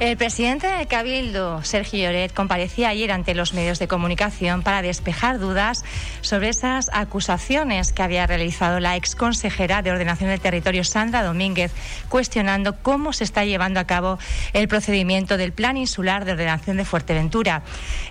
El presidente del Cabildo, Sergio Lloret, comparecía ayer ante los medios de comunicación para despejar dudas sobre esas acusaciones que había realizado la exconsejera de Ordenación del Territorio, Sandra Domínguez, cuestionando cómo se está llevando a cabo el procedimiento del Plan Insular de Ordenación de Fuerteventura.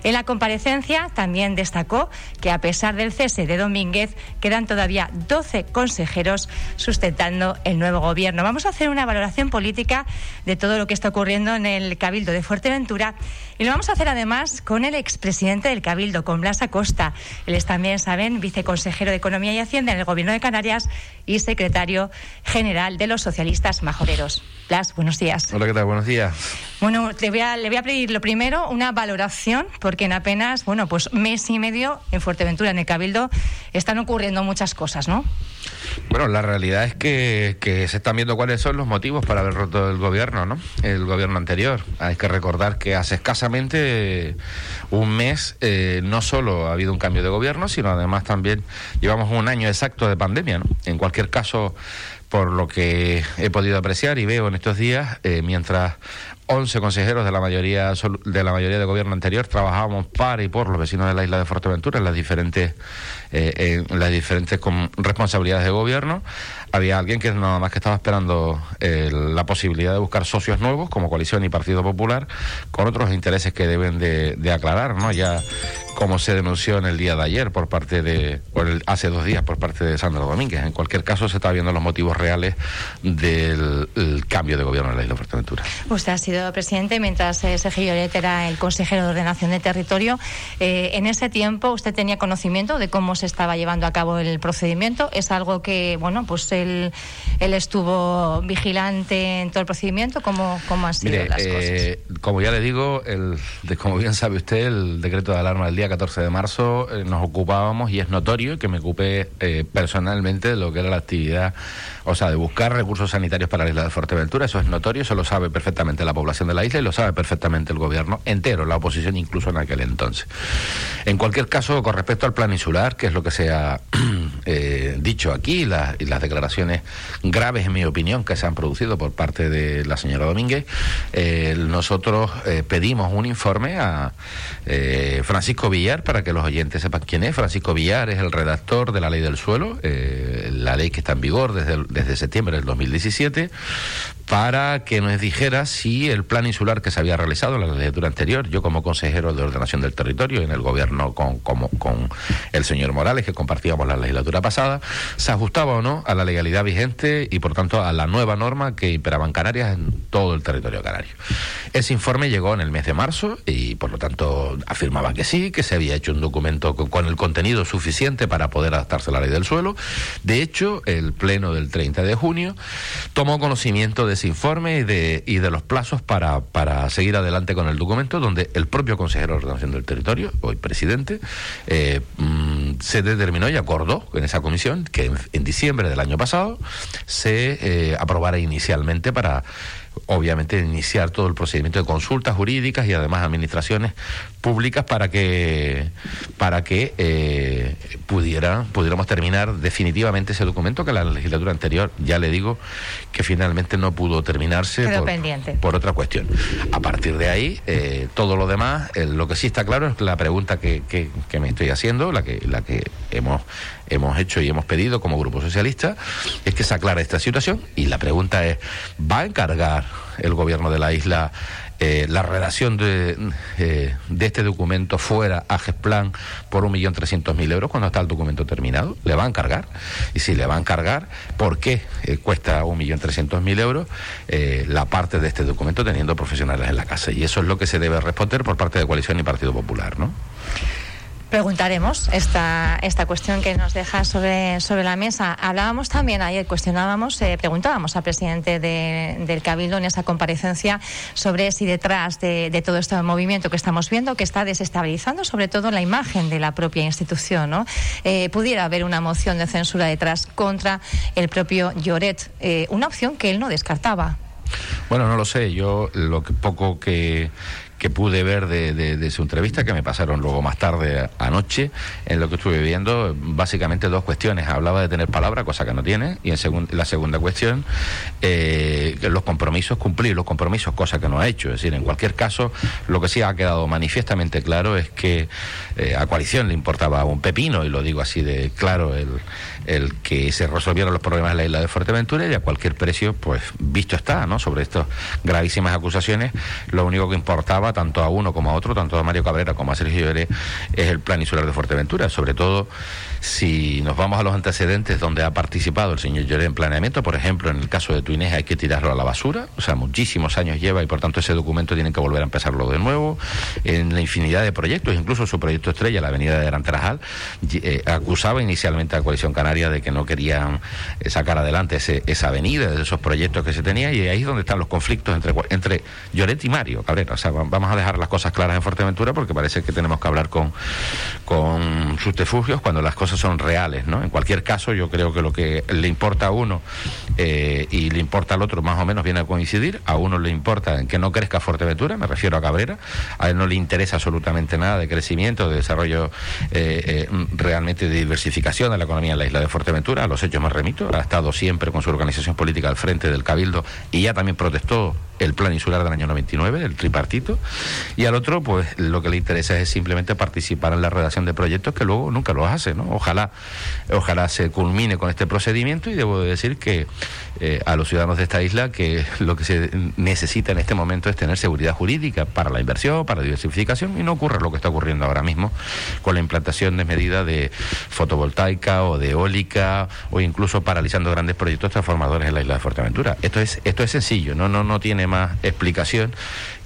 En la comparecencia también destacó que, a pesar del cese de Domínguez, quedan todavía 12 consejeros sustentando el nuevo gobierno. Vamos a hacer una valoración política de todo lo que está ocurriendo en el el Cabildo de Fuerteventura y lo vamos a hacer además con el expresidente del Cabildo, con Blas Acosta. Él es también, saben, viceconsejero de Economía y Hacienda en el Gobierno de Canarias y secretario general de los socialistas majoreros. Blas, buenos días. Hola, ¿qué tal? Buenos días. Bueno, le voy, a, le voy a pedir lo primero una valoración, porque en apenas, bueno, pues mes y medio en Fuerteventura, en el Cabildo, están ocurriendo muchas cosas, ¿no? Bueno, la realidad es que, se están viendo cuáles son los motivos para haber roto el gobierno, ¿no? El gobierno anterior. Hay que recordar que hace escasamente un mes eh, no solo ha habido un cambio de gobierno, sino además también llevamos un año exacto de pandemia, ¿no? En cualquier caso, por lo que he podido apreciar y veo en estos días, eh, mientras 11 consejeros de la mayoría de la mayoría del gobierno anterior trabajábamos para y por los vecinos de la isla de Fuerteventura en las diferentes eh, las diferentes responsabilidades de gobierno. Había alguien que nada más que estaba esperando eh, la posibilidad de buscar socios nuevos como coalición y Partido Popular con otros intereses que deben de, de aclarar no ya como se denunció en el día de ayer por parte de, o hace dos días por parte de Sandra Domínguez. En cualquier caso, se está viendo los motivos reales del cambio de gobierno en la isla de Fuerteventura. Usted ha sido presidente mientras eh, Sergio Lloret era el consejero de ordenación de territorio. Eh, en ese tiempo, ¿usted tenía conocimiento de cómo se estaba llevando a cabo el procedimiento? ¿Es algo que, bueno, pues él, él estuvo vigilante en todo el procedimiento? ¿Cómo, cómo han sido las eh, Como ya le digo, el, como bien sabe usted, el decreto de alarma del día 14 de marzo eh, nos ocupábamos, y es notorio que me ocupé eh, personalmente de lo que era la actividad, o sea, de buscar recursos sanitarios para la isla de Fuerteventura. Eso es notorio, eso lo sabe perfectamente la población de la isla y lo sabe perfectamente el gobierno entero, la oposición incluso en aquel entonces. En cualquier caso, con respecto al plan insular, que es lo que se ha eh, dicho aquí, y las declaraciones graves, en mi opinión, que se han producido por parte de la señora Domínguez, nosotros pedimos un informe a Francisco Villar para que los oyentes sepan quién es. Francisco Villar es el redactor de la ley del suelo, eh, la ley que está en vigor desde, desde septiembre del 2017, para que nos dijera si el plan insular que se había realizado en la legislatura anterior, yo como consejero de ordenación del territorio en el gobierno con, como, con el señor Morales, que compartíamos la legislatura pasada, se ajustaba o no a la legalidad vigente y por tanto a la nueva norma que imperaba en Canarias en todo el territorio canario. Ese informe llegó en el mes de marzo y por lo tanto afirmaba que sí, que se había hecho un documento con, con el contenido suficiente para poder adaptarse a la ley del suelo. De hecho, el pleno del 30 de junio tomó conocimiento de informe y de, y de los plazos para, para seguir adelante con el documento, donde el propio consejero de ordenación del territorio, hoy presidente, eh, mm, se determinó y acordó en esa comisión que en, diciembre del año pasado se eh, aprobara inicialmente para obviamente iniciar todo el procedimiento de consultas jurídicas y además administraciones públicas para que para que eh, pudiera, pudiéramos terminar definitivamente ese documento que la legislatura anterior ya le digo que finalmente no pudo terminarse por, otra cuestión. A partir de ahí eh, todo lo demás eh, lo que sí está claro es la pregunta que, que, que me estoy haciendo la que la que hemos hemos hecho y hemos pedido como Grupo Socialista es que se aclare esta situación y la pregunta es, ¿va a encargar el gobierno de la isla eh, la redacción de, eh, este documento fuera a GESPLAN por un millón trescientos mil euros cuando está el documento terminado? ¿Le va a encargar? Y si le va a encargar, ¿por qué eh, cuesta un millón trescientos mil euros la parte de este documento teniendo profesionales en la casa? Y eso es lo que se debe responder por parte de Coalición y Partido Popular, ¿no? Preguntaremos esta, esta cuestión que nos deja sobre, sobre la mesa. Hablábamos también ayer, cuestionábamos, eh, preguntábamos al presidente del Cabildo en esa comparecencia sobre si detrás de, todo este movimiento que estamos viendo, que está desestabilizando sobre todo la imagen de la propia institución, ¿no? Eh, pudiera haber una moción de censura detrás contra el propio Lloret, eh, una opción que él no descartaba. Bueno, no lo sé. Yo lo que poco que, que pude ver de, su entrevista, que me pasaron luego más tarde anoche, en lo que estuve viendo, básicamente dos cuestiones. Hablaba de tener palabra, cosa que no tiene, y en la segunda cuestión, eh, los compromisos, cumplir los compromisos, cosa que no ha hecho. Es decir, en cualquier caso, lo que sí ha quedado manifiestamente claro es que eh, a coalición le importaba un pepino, y lo digo así de claro, el, el que se resolvieran los problemas de la isla de Fuerteventura y a cualquier precio, pues visto está, ¿no? Sobre estas gravísimas acusaciones, lo único que importaba tanto a uno como a otro, tanto a Mario Cabrera como a Sergio Lloré, es el plan insular de Fuerteventura, sobre todo si nos vamos a los antecedentes donde ha participado el señor Lloré en planeamiento, por ejemplo, en el caso de Tuinés hay que tirarlo a la basura, o sea, muchísimos años lleva y por tanto ese documento tiene que volver a empezarlo de nuevo. En la infinidad de proyectos, incluso su proyecto estrella, la avenida de Gran Tarajal, eh, acusaba inicialmente a Coalición Canaria de que no querían eh, sacar adelante esa avenida, de esos proyectos que se tenía, y ahí es donde están los conflictos entre, entre Lloret y Mario Cabrera. O sea, vamos a dejar las cosas claras en Fuerteventura porque parece que tenemos que hablar con, con subterfugios cuando las cosas son reales, ¿no? En cualquier caso, yo creo que lo que le importa a uno eh, y le importa al otro más o menos viene a coincidir. A uno le importa que no crezca Fuerteventura, me refiero a Cabrera. A él no le interesa absolutamente nada de crecimiento, de desarrollo eh, eh, realmente de diversificación de la economía en la isla de Fuerteventura. A los hechos más remito. Ha estado siempre con su organización política al frente del Cabildo y ya también protestó el plan insular del año 99, el tripartito, y al otro, pues lo que le interesa es simplemente participar en la redacción de proyectos que luego nunca lo hace, ¿no? Ojalá, ojalá se culmine con este procedimiento y debo decir que eh, a los ciudadanos de esta isla que lo que se necesita en este momento es tener seguridad jurídica para la inversión, para la diversificación, y no ocurre lo que está ocurriendo ahora mismo con la implantación de medidas de fotovoltaica o de eólica o incluso paralizando grandes proyectos transformadores en la isla de Fuerteventura. Esto es, esto es sencillo, no, no, no tiene más explicación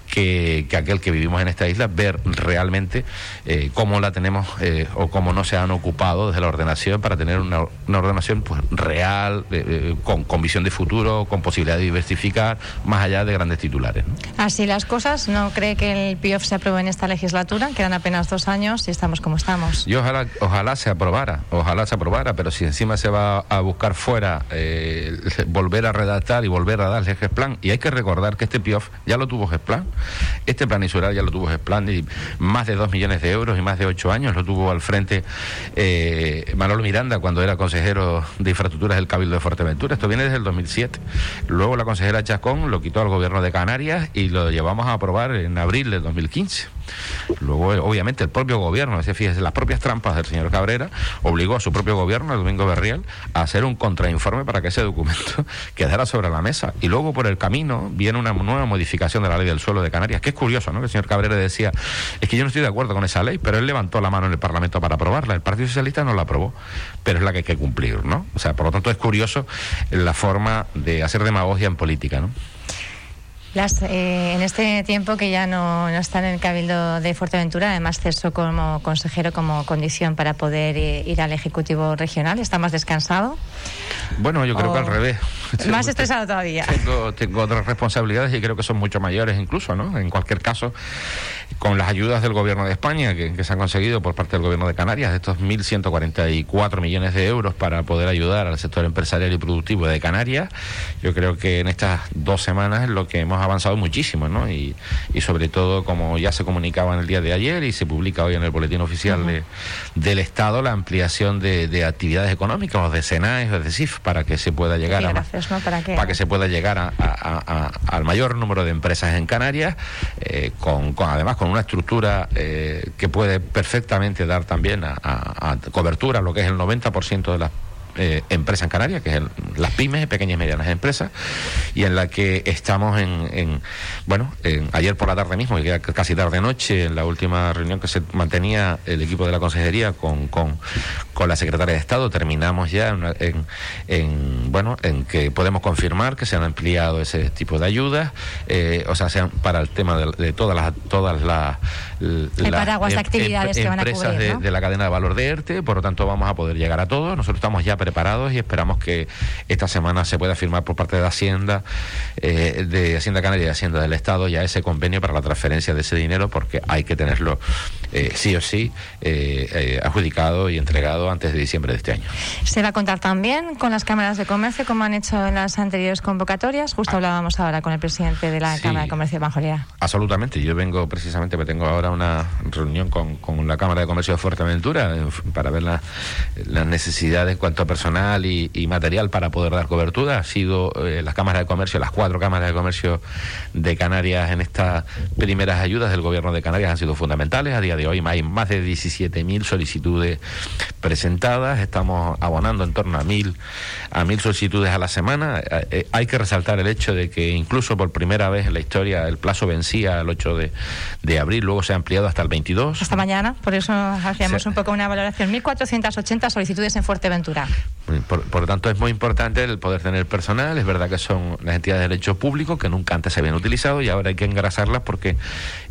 que, aquel que vivimos en esta isla, ver realmente eh, cómo la tenemos eh, o cómo no se han ocupado desde la ordenación para tener una, ordenación pues, real, eh, con, con, visión de futuro, con posibilidad de diversificar, más allá de grandes titulares. Así las cosas, ¿no cree que el PIOF se apruebe en esta legislatura? Quedan apenas dos años y estamos como estamos. Yo ojalá, ojalá se aprobara, ojalá se aprobara, pero si encima se va a buscar fuera volver a redactar y volver a darle el plan, y hay que recordar que este PIOF ya lo tuvo GESPLAN, este plan insular ya lo tuvo y más de dos millones de euros y más de ocho años lo tuvo al frente eh, Manolo Miranda cuando era consejero de infraestructuras del Cabildo de Fuerteventura. Esto viene desde el 2007. Luego la consejera Chacón lo quitó al gobierno de Canarias y lo llevamos a aprobar en abril del 2015. Luego, obviamente, el propio gobierno, fíjese, las propias trampas del señor Cabrera, obligó a su propio gobierno, el Domingo Berriel, a hacer un contrainforme para que ese documento quedara sobre la mesa. Y luego, por el camino, viene una nueva modificación de la ley del suelo de Canarias, que es curioso, ¿no? Que el señor Cabrera decía, es que yo no estoy de acuerdo con esa ley, pero él levantó la mano en el Parlamento para aprobarla. El Partido Socialista no la aprobó, pero es la que hay que cumplir, ¿no? O sea, por lo tanto, es curioso la forma de hacer demagogia en política, ¿no? Las, eh, en este tiempo que ya no, no, está en el Cabildo de Fuerteventura, además cesó como consejero como condición para poder eh, ir al Ejecutivo Regional. ¿Está más descansado? Bueno, yo creo que al revés. Más estresado todavía. Tengo, tengo otras responsabilidades y creo que son mucho mayores incluso, ¿no? En cualquier caso, con las ayudas del Gobierno de España que, se han conseguido por parte del Gobierno de Canarias, de estos 1.144 millones de euros para poder ayudar al sector empresarial y productivo de Canarias, yo creo que en estas dos semanas es lo que hemos avanzado muchísimo, ¿no? Y, y sobre todo, como ya se comunicaba en el día de ayer y se publica hoy en el Boletín Oficial de, del Estado, la ampliación de, actividades económicas, o de SENAES, o de CIF, para que se pueda llegar a... ¿Para, que se pueda llegar a, al mayor número de empresas en Canarias, eh, con, con además con una estructura eh, que puede perfectamente dar también a, cobertura lo que es el 90% de las eh, empresa en Canarias, que es las pymes, pequeñas y medianas empresas, y en la que estamos en, bueno, en, ayer por la tarde mismo, y casi tarde noche, en la última reunión que se mantenía el equipo de la consejería con, con, con la secretaria de Estado, terminamos ya en, en, bueno, en que podemos confirmar que se han ampliado ese tipo de ayudas, eh, o sea, sean para el tema de, todas las todas las, paraguas de em, actividades que van a cubrir, de, de la cadena de valor de ERTE, por lo tanto vamos a poder llegar a todos. Nosotros estamos ya preparados y esperamos que esta semana se pueda firmar por parte de Hacienda, eh, de Hacienda Canaria y Hacienda del Estado ya ese convenio para la transferencia de ese dinero porque hay que tenerlo sí o sí adjudicado y entregado antes de diciembre de este año. ¿Se va a contar también con las cámaras de comercio como han hecho en las anteriores convocatorias? Justo ah. hablábamos ahora con el presidente de la Cámara de Comercio de Banjolía. Absolutamente. Yo vengo precisamente, me tengo ahora una reunión con, con la Cámara de Comercio de Fuerteventura para ver las necesidades en cuanto a personal y, material para poder dar cobertura. Ha sido eh, las cámaras de comercio, las cuatro cámaras de comercio de Canarias en estas primeras ayudas del gobierno de Canarias han sido fundamentales. A día de hoy hay más de 17.000 solicitudes presentadas. Estamos abonando en torno a mil, a mil solicitudes a la semana. Eh, eh, hay que resaltar el hecho de que incluso por primera vez en la historia el plazo vencía el 8 de, de abril, luego se ha ampliado hasta el 22. Hasta mañana, por eso hacíamos un poco una valoración. 1.480 solicitudes en Fuerteventura. Por, lo tanto, es muy importante el poder tener personal. Es verdad que son las entidades de derecho público que nunca antes se habían utilizado y ahora hay que engrasarlas porque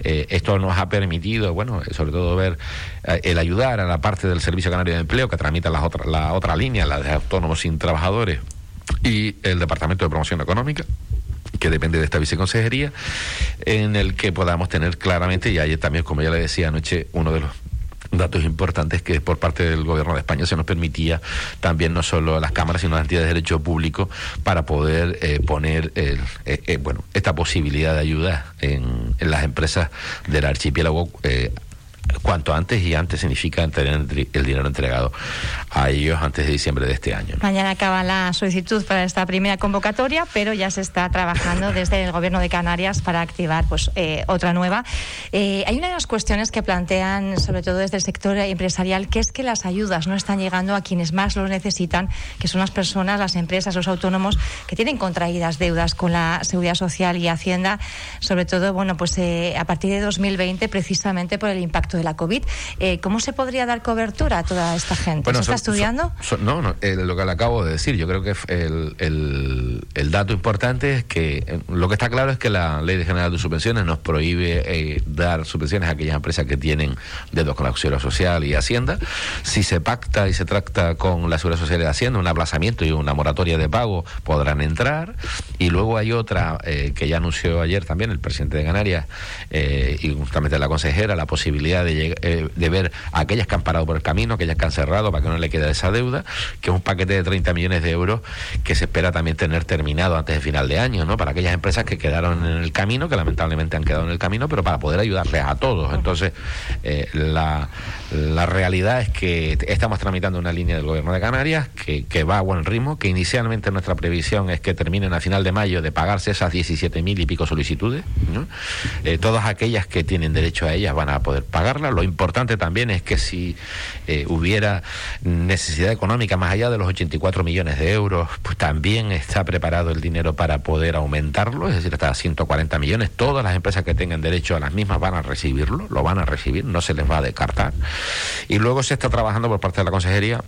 eh, esto nos ha permitido, bueno, sobre todo ver eh, el ayudar a la parte del Servicio Canario de Empleo que tramita las otra, la otra línea, la de autónomos sin trabajadores y el Departamento de Promoción Económica que depende de esta viceconsejería, en el que podamos tener claramente, y ayer también, como ya le decía anoche, uno de los datos importantes que por parte del gobierno de España se nos permitía también no solo las cámaras sino las entidades de derecho público para poder eh, poner el, eh, eh, bueno esta posibilidad de ayuda en, en las empresas del archipiélago cuanto antes y antes significa tener el dinero entregado a ellos antes de diciembre de este año. Mañana acaba la solicitud para esta primera convocatoria, pero ya se está trabajando desde el Gobierno de Canarias para activar pues eh, otra nueva. Eh, hay una de las cuestiones que plantean, sobre todo desde el sector empresarial, que es que las ayudas no están llegando a quienes más los necesitan, que son las personas, las empresas, los autónomos que tienen contraídas deudas con la Seguridad Social y Hacienda, sobre todo, bueno, pues eh, a partir de 2020, precisamente por el impacto de la COVID. Eh, ¿Cómo se podría dar cobertura a toda esta gente? ¿Se está estudiando? no, no eh, lo que le acabo de decir. Yo creo que el, el, el, dato importante es que eh, lo que está claro es que la Ley General de Subvenciones nos prohíbe dar subvenciones a aquellas empresas que tienen dedos con la Seguridad Social y Hacienda. Si se pacta y se trata con la Seguridad Social y Hacienda, un aplazamiento y una moratoria de pago, podrán entrar. Y luego hay otra que ya anunció ayer también el presidente de Canarias y justamente la consejera, la posibilidad eh, de, ver a aquellas que han parado por el camino, aquellas que han cerrado para que no le quede esa deuda, que es un paquete de 30 millones de euros que se espera también tener terminado antes de final de año, ¿no? Para aquellas empresas que quedaron en el camino, que lamentablemente han quedado en el camino, pero para poder ayudarles a todos. Entonces, eh, la, la realidad es que estamos tramitando una línea del gobierno de Canarias que, va a buen ritmo, que inicialmente nuestra previsión es que terminen a final de mayo de pagarse esas 17 mil y pico solicitudes. Eh, todas aquellas que tienen derecho a ellas van a poder pagar lo importante también es que si eh, hubiera necesidad económica más allá de los 84 millones de euros, pues también está preparado el dinero para poder aumentarlo, es decir, hasta 140 millones. Todas las empresas que tengan derecho a las mismas van a recibirlo, lo van a recibir, no se les va a descartar. Y luego se está trabajando por parte de la Consejería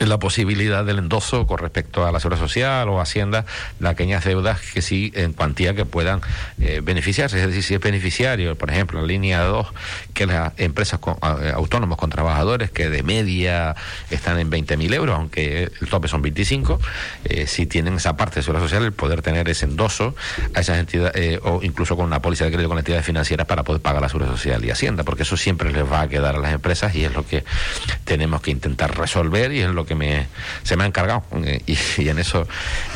la posibilidad del endoso con respecto a la seguridad social o hacienda de aquellas deudas que sí en cuantía que puedan eh, beneficiarse. Es decir si es beneficiario por ejemplo en línea 2 que las empresas con, eh, autónomos con trabajadores que de media están en 20.000 euros aunque el tope son 25 eh, si tienen esa parte de seguridad social el poder tener ese endoso a esas entidades o incluso con una póliza de crédito con entidades financieras para poder pagar la seguridad social y hacienda porque eso siempre les va a quedar a las empresas y es lo que tenemos que intentar resolver y es lo que me, se me ha encargado eh, y, en eso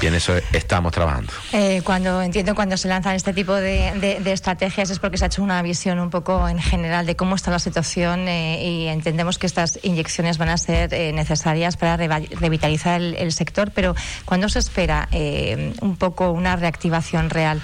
y en eso estamos trabajando. Eh, cuando entiendo cuando se lanzan este tipo de, estrategias es porque se ha hecho una visión un poco en general de cómo está la situación eh, y entendemos que estas inyecciones van a ser necesarias para revitalizar el, sector, pero ¿cuándo se espera un poco una reactivación real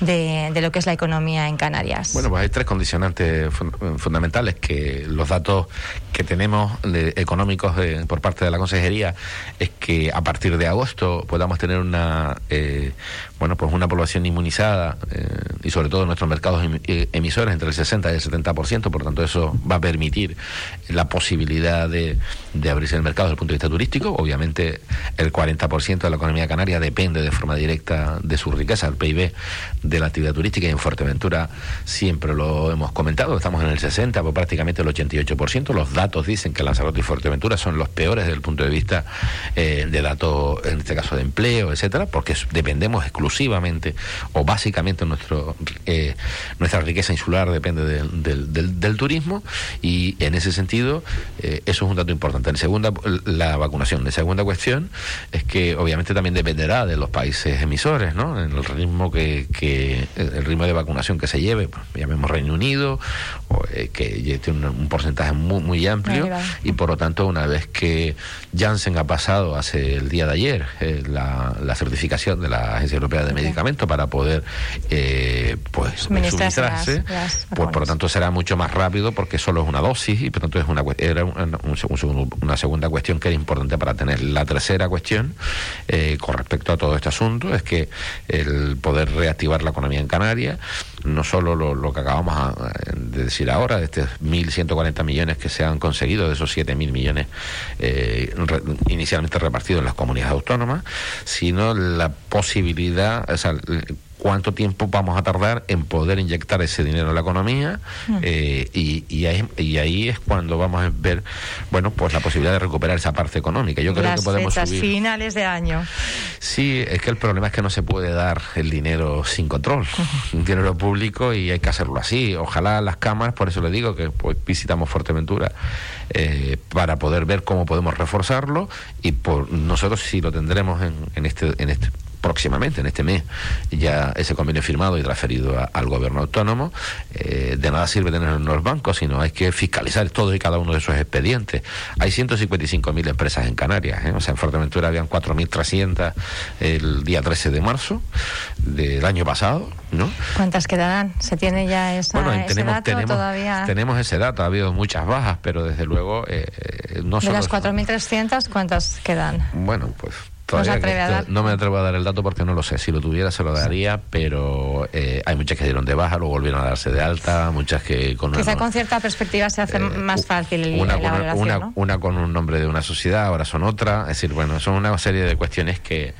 de, lo que es la economía en Canarias? Bueno, pues hay tres condicionantes fundamentales que los datos que tenemos económicos por parte de la consejería es que a partir de agosto podamos tener una eh, bueno pues una población inmunizada eh, y sobre todo nuestros mercados em, eh, emisores entre el 60 y el 70%, por tanto eso va a permitir la posibilidad de, abrirse el mercado desde el punto de vista turístico. Obviamente, el 40% de la economía canaria depende de forma directa de su riqueza, el PIB de la actividad turística y en Fuerteventura siempre lo hemos comentado, estamos en el 60, pues prácticamente el 88%. Los datos dicen que Lanzarote y Fuerteventura son los peores desde el punto de vista eh, de datos, en este caso de empleo, etcétera, porque dependemos exclusivamente o básicamente nuestro, eh, nuestra riqueza insular depende del, del, turismo y en ese sentido eh, eso es un dato importante. En segunda, la vacunación. En segunda cuestión es que obviamente también dependerá de los países emisores, ¿no? En el ritmo que, que el ritmo de vacunación que se lleve, pues, llamemos Reino Unido, eh, que tiene un, porcentaje muy, muy amplio y por lo tanto una vez que Janssen ha pasado hace el día de ayer eh, la, certificación de la Agencia Europea de Medicamentos para poder eh, pues suministrarse, pues por lo tanto será mucho más rápido porque solo es una dosis y por lo tanto es una era una segunda cuestión que era importante para tener. La tercera cuestión con respecto a todo este asunto es que el poder reactivar la economía en Canarias, no solo lo, lo que acabamos de decir ahora, de estos 1.140 millones que se han conseguido, de esos 7.000 millones eh, inicialmente repartidos en las comunidades autónomas, sino la posibilidad, o sea, cuánto tiempo vamos a tardar en poder inyectar ese dinero en la economía mm. eh, y, y, ahí, es cuando vamos a ver bueno pues la posibilidad de recuperar esa parte económica. Yo creo que podemos subir. finales de año. Sí es que el problema es que no se puede dar el dinero sin control. Un dinero público y hay que hacerlo así. Ojalá las cámaras por eso le digo que pues, visitamos Fuerteventura eh, para poder ver cómo podemos reforzarlo y por nosotros sí lo tendremos en, en este en este próximamente, en este mes, ya ese convenio firmado y transferido al gobierno autónomo. Eh, de nada sirve tenerlo en los bancos, sino hay que fiscalizar todo y cada uno de esos expedientes. Hay 155.000 empresas en Canarias, ¿eh? o sea, en Fuerteventura habían 4.300 el día 13 de marzo del año pasado, ¿no? ¿Cuántas quedarán? ¿Se tiene ya esa, bueno, ese tenemos, dato tenemos, todavía? Tenemos ese dato, ha habido muchas bajas, pero desde luego eh, no De las 4.300, ¿cuántas quedan? Bueno, pues no, me atrevo a dar el dato porque no lo sé. Si lo tuviera se lo daría, pero eh, hay muchas que dieron de baja, luego volvieron a darse de alta, muchas que con Quizá con cierta perspectiva se hace eh, más fácil una, la con, una, una, con un nombre de una sociedad, ahora son otra. Es decir, bueno, son una serie de cuestiones que,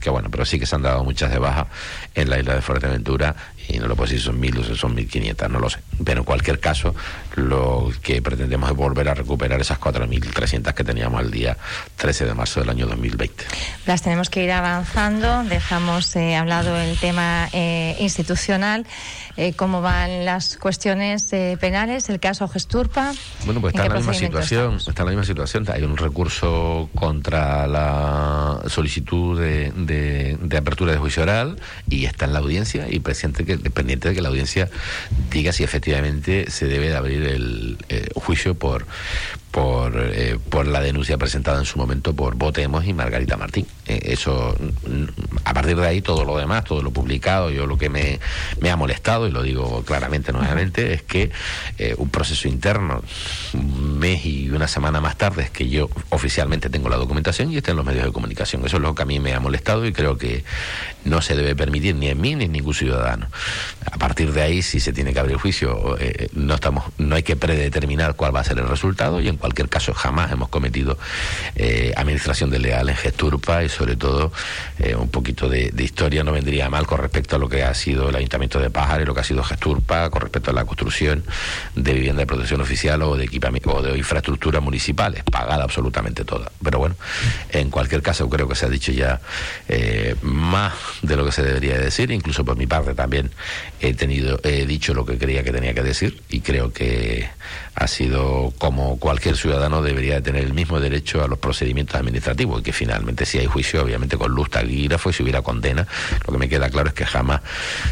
que, bueno, pero sí que se han dado muchas de baja en la isla de Fuerteventura y no lo puedo decir si son mil o si son mil quinientas, no lo sé. Pero en cualquier caso, lo que pretendemos es volver a recuperar esas 4.300 que teníamos al día 13 de marzo del año 2020. Las tenemos que ir avanzando. Dejamos eh, hablado el tema eh, institucional. Eh, ¿Cómo van las cuestiones penales? El caso Gesturpa. Bueno, pues está en, la misma situación. Está en la misma situación. Hay un recurso contra la solicitud de, de, apertura de juicio oral y está en la audiencia y presidente que, pendiente de que la audiencia diga si efectivamente se debe de abrir el juicio por por, eh, por la denuncia presentada en su momento por Votemos y Margarita Martín. Eh, eso, mm, a partir de ahí, todo lo demás, todo lo publicado, yo lo que me, me ha molestado, y lo digo claramente nuevamente, es que eh, un proceso interno, un mes y una semana más tarde, es que yo oficialmente tengo la documentación y está en los medios de comunicación. Eso es lo que a mí me ha molestado y creo que no se debe permitir ni en mí ni en ningún ciudadano. A partir de ahí, si se tiene que abrir juicio, no, estamos, no hay que predeterminar cuál va a ser el resultado y en cualquier caso jamás hemos cometido eh, administración leal en Gesturpa y sobre todo eh, un poquito de, historia no vendría mal con respecto a lo que ha sido el Ayuntamiento de Pájaro lo que ha sido Gesturpa con respecto a la construcción de vivienda de protección oficial o de equipamiento o de infraestructuras municipales, pagada absolutamente toda. Pero bueno, en cualquier caso creo que se ha dicho ya eh, más de lo que se debería decir, incluso por mi parte también he tenido, he dicho lo que creía que tenía que decir y creo que ha sido como cualquier ciudadano debería tener el mismo derecho a los procedimientos administrativos y que finalmente si hay juicio, obviamente con luz, taquígrafo y si hubiera condena, lo que me queda claro es que jamás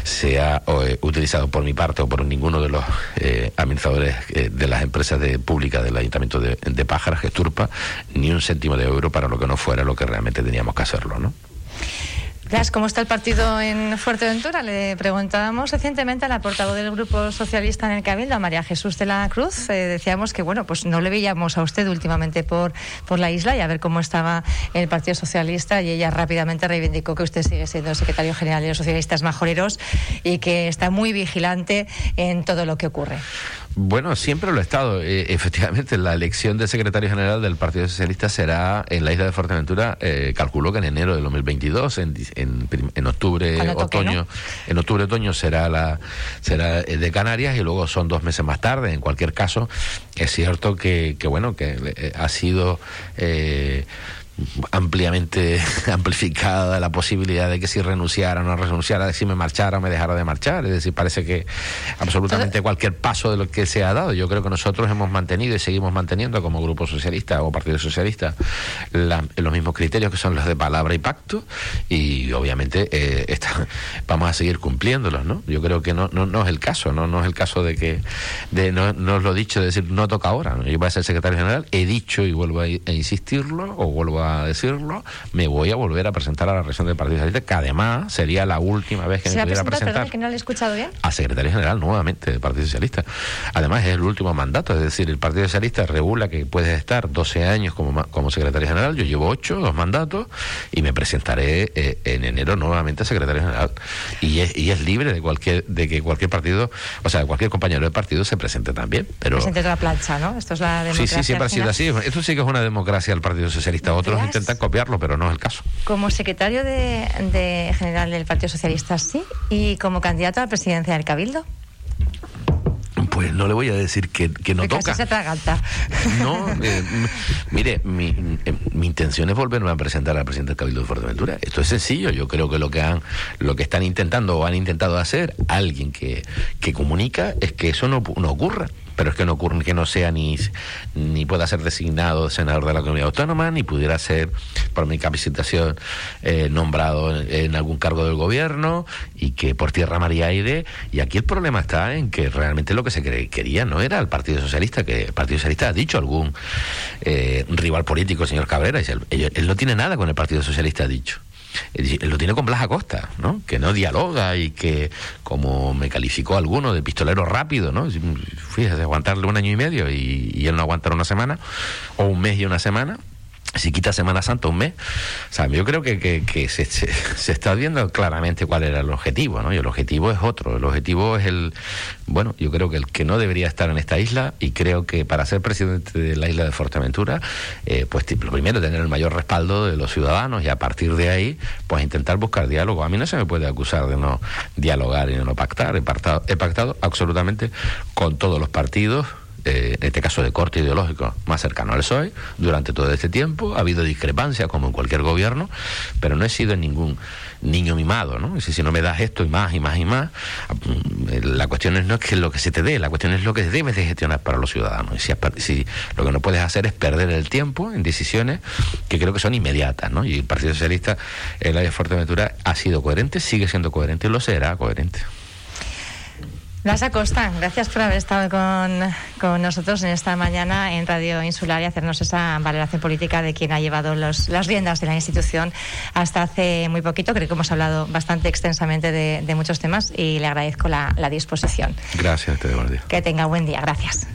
se ha eh, utilizado por mi parte o por ninguno de los eh, administradores eh, de las empresas de, públicas del Ayuntamiento de, de Pájaras, Gesturpa, ni un céntimo de euro para lo que no fuera lo que realmente teníamos que hacerlo, ¿no? ¿Cómo está el partido en Fuerteventura? Le preguntábamos recientemente a la portavoz del Grupo Socialista en el Cabildo, a María Jesús de la Cruz. Eh, decíamos que, bueno, pues no le veíamos a usted últimamente por, por la isla y a ver cómo estaba el Partido Socialista y ella rápidamente reivindicó que usted sigue siendo secretario general de los socialistas majoreros y que está muy vigilante en todo lo que ocurre. Bueno, siempre lo he estado. Eh, efectivamente, la elección de secretario general del Partido Socialista será en la isla de Fuerteventura, eh, calculo que en enero de 2022, en, en, en octubre, otoño, en octubre, otoño será la será de Canarias y luego son dos meses más tarde. En cualquier caso, es cierto que, que bueno, que eh, ha sido eh, ampliamente amplificada la posibilidad de que si renunciara o no renunciara, de si me marchara o me dejara de marchar. Es decir, parece que absolutamente cualquier paso de lo que se ha dado, yo creo que nosotros hemos mantenido y seguimos manteniendo como Grupo Socialista o Partido Socialista los mismos criterios que son los de palabra y pacto y obviamente eh, vamos a seguir cumpliéndolos, ¿no? Yo creo que no, no, no es el caso, ¿no? No es el caso de que de no, no os lo he dicho, de decir, no toca ahora. Yo voy a ser secretario general, he dicho y vuelvo a, a insistirlo o vuelvo a a decirlo, me voy a volver a presentar a la región del Partido Socialista, que además sería la última vez que me pudiera presentar. que no he escuchado bien? A secretario general nuevamente del Partido Socialista. Además es el último mandato, es decir, el Partido Socialista regula que puedes estar 12 años como, como secretario general, yo llevo 8, dos mandatos, y me presentaré eh, en enero nuevamente a secretario general. Y es, y es libre de cualquier de que cualquier partido, o sea, cualquier compañero de partido se presente también. Pero... Presente toda plancha, ¿no? Esto es la democracia. Sí, sí, siempre ha sido así. Esto sí que es una democracia del Partido Socialista. Otro intentan copiarlo, pero no es el caso. Como secretario de, general del Partido Socialista, sí, y como candidato a la presidencia del Cabildo. Pues no le voy a decir que, no toca. Se no, eh, mire, mi, eh, mi, intención es volverme a presentar al presidente del Cabildo de Fuerteventura. Esto es sencillo. Yo creo que lo que han, lo que están intentando o han intentado hacer alguien que, que comunica es que eso no, no ocurra pero es que no ocurre que no sea ni, ni pueda ser designado senador de la comunidad autónoma, ni pudiera ser, por mi capacitación, eh, nombrado en, algún cargo del gobierno, y que por tierra, mar y aire. Y aquí el problema está en que realmente lo que se quería no era el Partido Socialista, que el Partido Socialista ha dicho algún eh, rival político, señor Cabrera, y él no tiene nada con el Partido Socialista, ha dicho lo tiene con Blas Acosta, ¿no? Que no dialoga y que, como me calificó alguno, de pistolero rápido, ¿no? Fíjese, aguantarle un año y medio y, y él no aguantar una semana, o un mes y una semana, si quita Semana Santa un mes, o sea, yo creo que, que, se, se, está viendo claramente cuál era el objetivo, ¿no? Y el objetivo es otro, el objetivo es el, bueno, yo creo que el que no debería estar en esta isla y creo que para ser presidente de la isla de Fuerteventura, eh, pues lo primero tener el mayor respaldo de los ciudadanos y a partir de ahí, pues intentar buscar diálogo. A mí no se me puede acusar de no dialogar y de no pactar, he pactado, he pactado absolutamente con todos los partidos eh, en este caso de corte ideológico, más cercano al PSOE, durante todo este tiempo. Ha habido discrepancias, como en cualquier gobierno, pero no he sido ningún niño mimado, ¿no? Es si no me das esto y más y más y más, mm, la cuestión es no es que lo que se te dé, la cuestión es lo que debes de gestionar para los ciudadanos. Y si, si lo que no puedes hacer es perder el tiempo en decisiones que creo que son inmediatas, ¿no? Y el Partido Socialista, el área de Fuerteventura, ha sido coherente, sigue siendo coherente y lo será coherente. Las Acosta, gracias por haber estado con, nosotros en esta mañana en Radio Insular y hacernos esa valoración política de quien ha llevado los, las riendas de la institución hasta hace muy poquito. Creo que hemos hablado bastante extensamente de, muchos temas y le agradezco la, disposición. Gracias, te Que tenga buen día. Gracias.